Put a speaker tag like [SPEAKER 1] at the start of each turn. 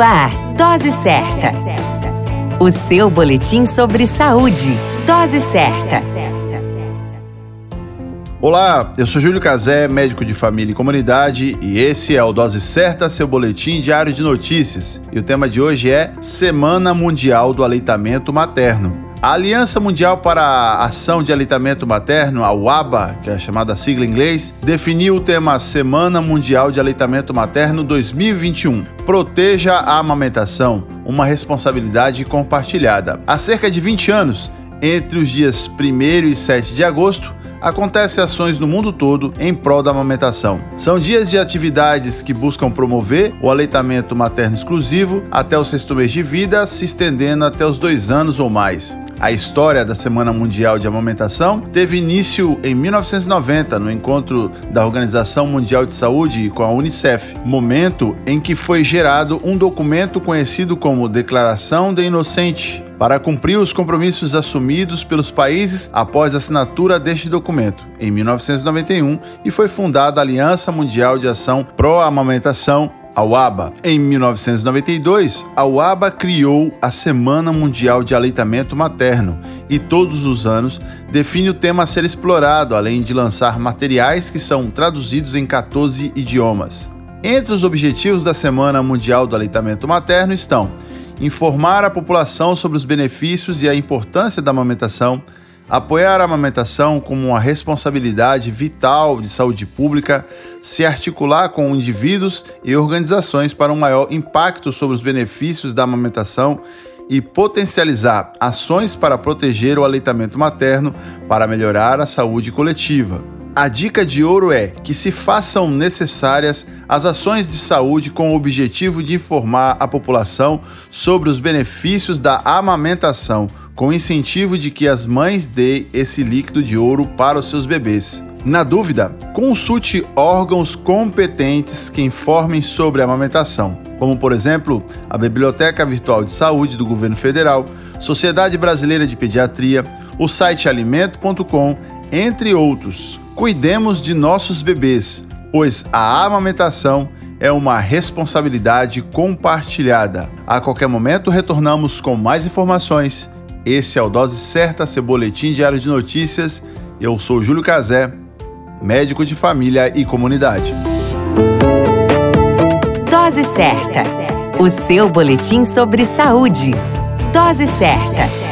[SPEAKER 1] Ar, Dose Certa. O seu boletim sobre saúde. Dose Certa.
[SPEAKER 2] Olá, eu sou Júlio Cazé, médico de família e comunidade, e esse é o Dose Certa, seu boletim diário de notícias. E o tema de hoje é Semana Mundial do Aleitamento Materno. A Aliança Mundial para a Ação de Aleitamento Materno, a UABA, que é a chamada sigla em inglês, definiu o tema Semana Mundial de Aleitamento Materno 2021. Proteja a amamentação, uma responsabilidade compartilhada. Há cerca de 20 anos, entre os dias 1 e 7 de agosto, acontecem ações no mundo todo em prol da amamentação. São dias de atividades que buscam promover o aleitamento materno exclusivo até o sexto mês de vida, se estendendo até os dois anos ou mais. A história da Semana Mundial de Amamentação teve início em 1990 no encontro da Organização Mundial de Saúde com a Unicef, momento em que foi gerado um documento conhecido como Declaração de Inocente, para cumprir os compromissos assumidos pelos países após a assinatura deste documento, em 1991, e foi fundada a Aliança Mundial de Ação Pró-Amamentação a UABA. Em 1992, a UABA criou a Semana Mundial de Aleitamento Materno e todos os anos define o tema a ser explorado, além de lançar materiais que são traduzidos em 14 idiomas. Entre os objetivos da Semana Mundial do Aleitamento Materno estão informar a população sobre os benefícios e a importância da amamentação, apoiar a amamentação como uma responsabilidade vital de saúde pública, se articular com indivíduos e organizações para um maior impacto sobre os benefícios da amamentação e potencializar ações para proteger o aleitamento materno para melhorar a saúde coletiva. A dica de ouro é que se façam necessárias as ações de saúde com o objetivo de informar a população sobre os benefícios da amamentação com incentivo de que as mães deem esse líquido de ouro para os seus bebês. Na dúvida, consulte órgãos competentes que informem sobre a amamentação, como por exemplo a Biblioteca Virtual de Saúde do Governo Federal, Sociedade Brasileira de Pediatria, o site alimento.com, entre outros. Cuidemos de nossos bebês, pois a amamentação é uma responsabilidade compartilhada. A qualquer momento retornamos com mais informações esse é o Dose Certa, seu boletim diário de notícias. Eu sou Júlio Cazé, médico de família e comunidade.
[SPEAKER 1] Dose Certa, o seu boletim sobre saúde. Dose Certa.